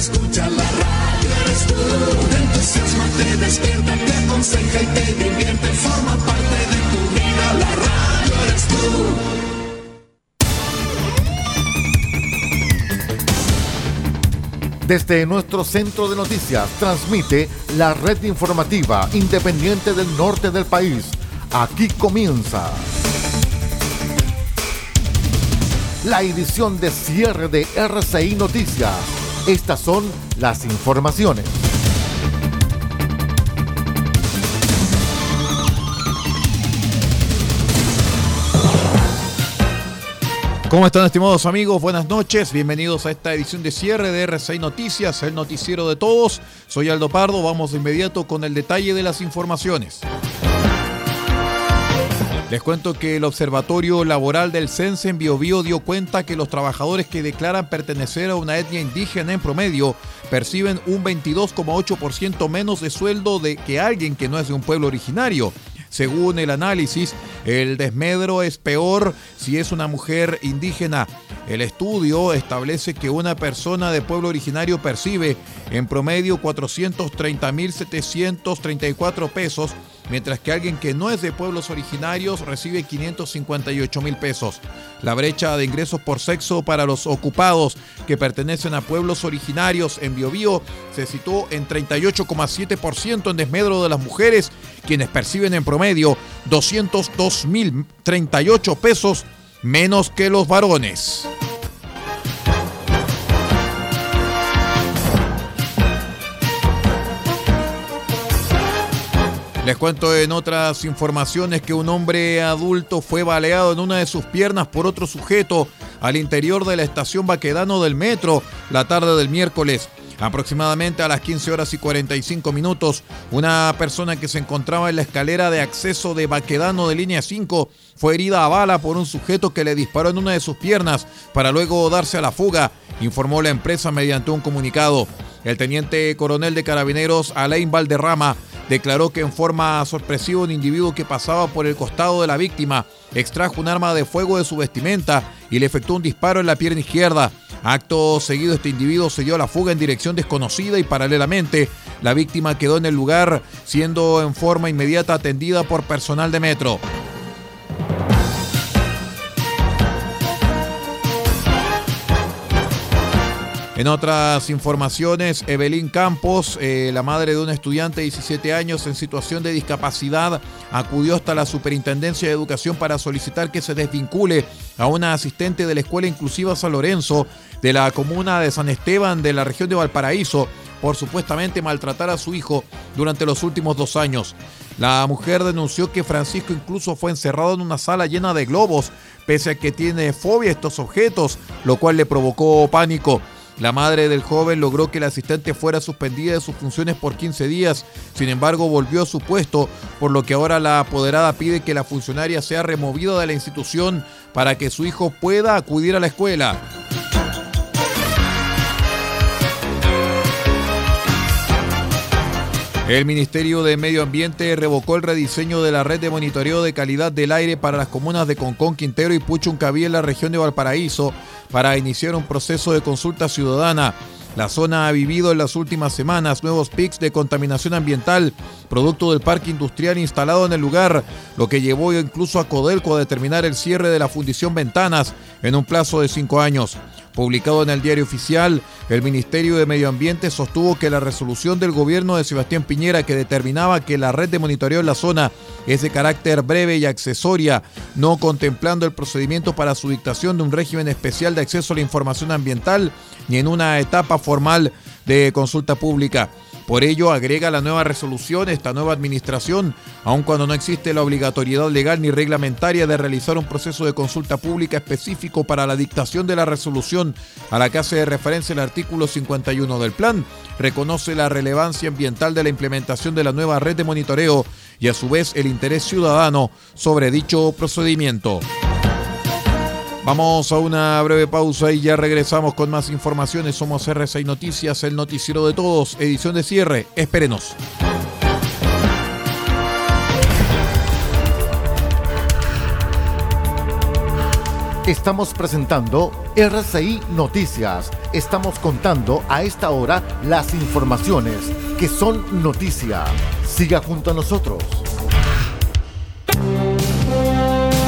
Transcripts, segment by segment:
escucha la radio eres tú. Te entusiasma, te despierta, te aconseja y te divierte. Forma parte de tu vida, la radio eres tú. Desde nuestro centro de noticias transmite la red informativa independiente del norte del país. Aquí comienza la edición de cierre de RCI Noticias. Estas son las informaciones. ¿Cómo están estimados amigos? Buenas noches, bienvenidos a esta edición de cierre de R6 Noticias, el noticiero de todos. Soy Aldo Pardo, vamos de inmediato con el detalle de las informaciones. Les cuento que el Observatorio Laboral del CENSE en Biobío dio cuenta que los trabajadores que declaran pertenecer a una etnia indígena en promedio perciben un 22,8% menos de sueldo de que alguien que no es de un pueblo originario. Según el análisis, el desmedro es peor si es una mujer indígena. El estudio establece que una persona de pueblo originario percibe en promedio 430.734 pesos mientras que alguien que no es de pueblos originarios recibe 558 mil pesos. La brecha de ingresos por sexo para los ocupados que pertenecen a pueblos originarios en Biobío se situó en 38,7% en desmedro de las mujeres, quienes perciben en promedio 202 mil 38 pesos menos que los varones. Les cuento en otras informaciones que un hombre adulto fue baleado en una de sus piernas por otro sujeto al interior de la estación Baquedano del metro la tarde del miércoles. Aproximadamente a las 15 horas y 45 minutos, una persona que se encontraba en la escalera de acceso de Baquedano de línea 5 fue herida a bala por un sujeto que le disparó en una de sus piernas para luego darse a la fuga, informó la empresa mediante un comunicado. El teniente coronel de carabineros Alain Valderrama declaró que en forma sorpresiva un individuo que pasaba por el costado de la víctima extrajo un arma de fuego de su vestimenta y le efectuó un disparo en la pierna izquierda. Acto seguido este individuo se dio a la fuga en dirección desconocida y paralelamente la víctima quedó en el lugar siendo en forma inmediata atendida por personal de metro. En otras informaciones, Evelyn Campos, eh, la madre de un estudiante de 17 años en situación de discapacidad, acudió hasta la Superintendencia de Educación para solicitar que se desvincule a una asistente de la Escuela Inclusiva San Lorenzo de la comuna de San Esteban de la región de Valparaíso por supuestamente maltratar a su hijo durante los últimos dos años. La mujer denunció que Francisco incluso fue encerrado en una sala llena de globos, pese a que tiene fobia a estos objetos, lo cual le provocó pánico. La madre del joven logró que la asistente fuera suspendida de sus funciones por 15 días, sin embargo volvió a su puesto, por lo que ahora la apoderada pide que la funcionaria sea removida de la institución para que su hijo pueda acudir a la escuela. El Ministerio de Medio Ambiente revocó el rediseño de la red de monitoreo de calidad del aire para las comunas de Concón, Quintero y Puchuncaví en la región de Valparaíso para iniciar un proceso de consulta ciudadana. La zona ha vivido en las últimas semanas nuevos pics de contaminación ambiental, producto del parque industrial instalado en el lugar, lo que llevó incluso a Codelco a determinar el cierre de la fundición Ventanas en un plazo de cinco años. Publicado en el diario oficial, el Ministerio de Medio Ambiente sostuvo que la resolución del gobierno de Sebastián Piñera que determinaba que la red de monitoreo en la zona es de carácter breve y accesoria, no contemplando el procedimiento para su dictación de un régimen especial de acceso a la información ambiental ni en una etapa formal de consulta pública. Por ello, agrega la nueva resolución, esta nueva administración, aun cuando no existe la obligatoriedad legal ni reglamentaria de realizar un proceso de consulta pública específico para la dictación de la resolución a la que hace referencia el artículo 51 del plan, reconoce la relevancia ambiental de la implementación de la nueva red de monitoreo y a su vez el interés ciudadano sobre dicho procedimiento. Vamos a una breve pausa y ya regresamos con más informaciones. Somos R6 Noticias, el noticiero de todos, edición de cierre. Espérenos. Estamos presentando RCI Noticias estamos contando a esta hora las informaciones que son noticia. Siga junto a nosotros.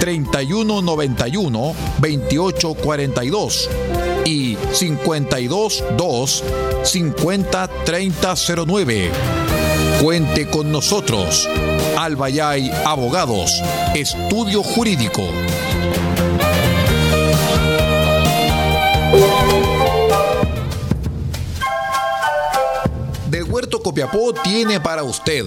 3191 2842 y 522 50 3009. Cuente con nosotros. Albayay Abogados, Estudio Jurídico. Del Huerto Copiapó tiene para usted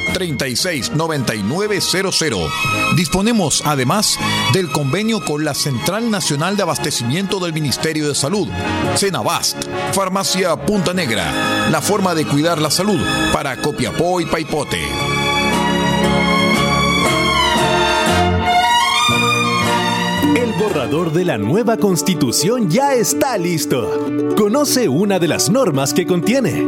36 9900. Disponemos además del convenio con la Central Nacional de Abastecimiento del Ministerio de Salud, Cenabast, Farmacia Punta Negra, la forma de cuidar la salud para Copiapó y Paipote. El borrador de la nueva constitución ya está listo. Conoce una de las normas que contiene.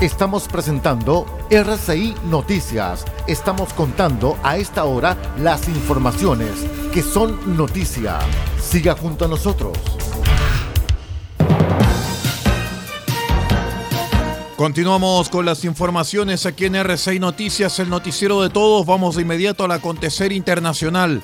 Estamos presentando RCI Noticias. Estamos contando a esta hora las informaciones que son noticia. Siga junto a nosotros. Continuamos con las informaciones aquí en RCI Noticias, el noticiero de todos. Vamos de inmediato al acontecer internacional.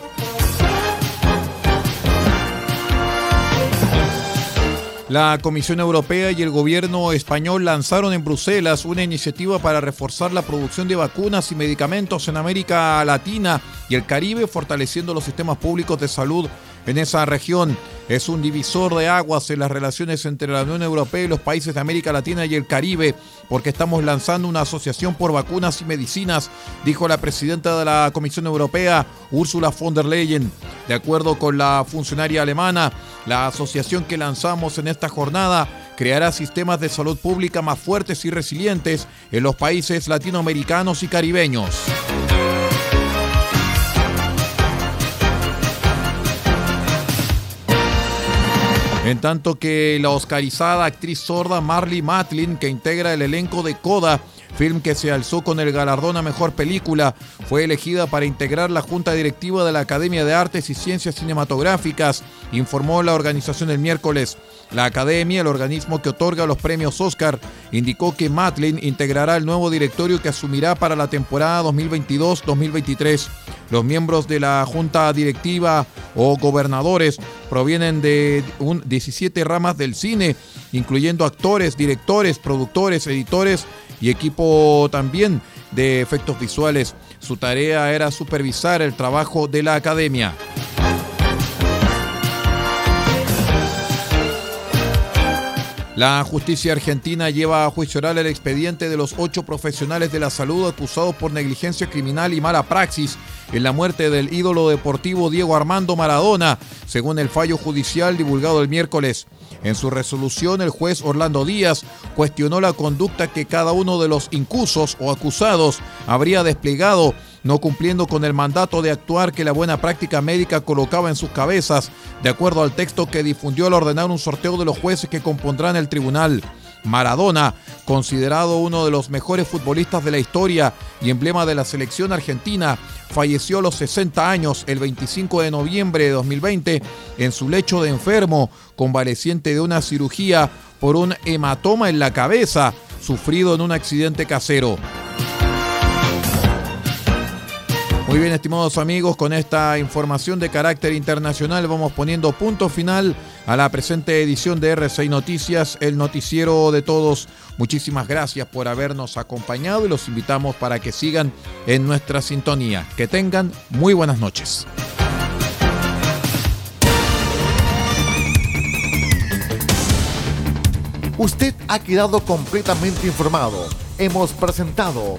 La Comisión Europea y el gobierno español lanzaron en Bruselas una iniciativa para reforzar la producción de vacunas y medicamentos en América Latina y el Caribe, fortaleciendo los sistemas públicos de salud en esa región. Es un divisor de aguas en las relaciones entre la Unión Europea y los países de América Latina y el Caribe, porque estamos lanzando una asociación por vacunas y medicinas, dijo la presidenta de la Comisión Europea, Ursula von der Leyen. De acuerdo con la funcionaria alemana, la asociación que lanzamos en esta jornada creará sistemas de salud pública más fuertes y resilientes en los países latinoamericanos y caribeños. En tanto que la oscarizada actriz sorda Marley Matlin, que integra el elenco de Coda, film que se alzó con el galardón a mejor película, fue elegida para integrar la junta directiva de la Academia de Artes y Ciencias Cinematográficas, informó la organización el miércoles. La Academia, el organismo que otorga los premios Oscar, indicó que Matlin integrará el nuevo directorio que asumirá para la temporada 2022-2023. Los miembros de la junta directiva o gobernadores provienen de 17 ramas del cine, incluyendo actores, directores, productores, editores y equipo también de efectos visuales. Su tarea era supervisar el trabajo de la academia. La justicia argentina lleva a juicio oral el expediente de los ocho profesionales de la salud acusados por negligencia criminal y mala praxis en la muerte del ídolo deportivo Diego Armando Maradona, según el fallo judicial divulgado el miércoles. En su resolución, el juez Orlando Díaz cuestionó la conducta que cada uno de los incusos o acusados habría desplegado no cumpliendo con el mandato de actuar que la buena práctica médica colocaba en sus cabezas, de acuerdo al texto que difundió al ordenar un sorteo de los jueces que compondrán el tribunal. Maradona, considerado uno de los mejores futbolistas de la historia y emblema de la selección argentina, falleció a los 60 años el 25 de noviembre de 2020 en su lecho de enfermo, convaleciente de una cirugía por un hematoma en la cabeza, sufrido en un accidente casero. Muy bien, estimados amigos, con esta información de carácter internacional vamos poniendo punto final a la presente edición de R6 Noticias, el noticiero de todos. Muchísimas gracias por habernos acompañado y los invitamos para que sigan en nuestra sintonía. Que tengan muy buenas noches. Usted ha quedado completamente informado. Hemos presentado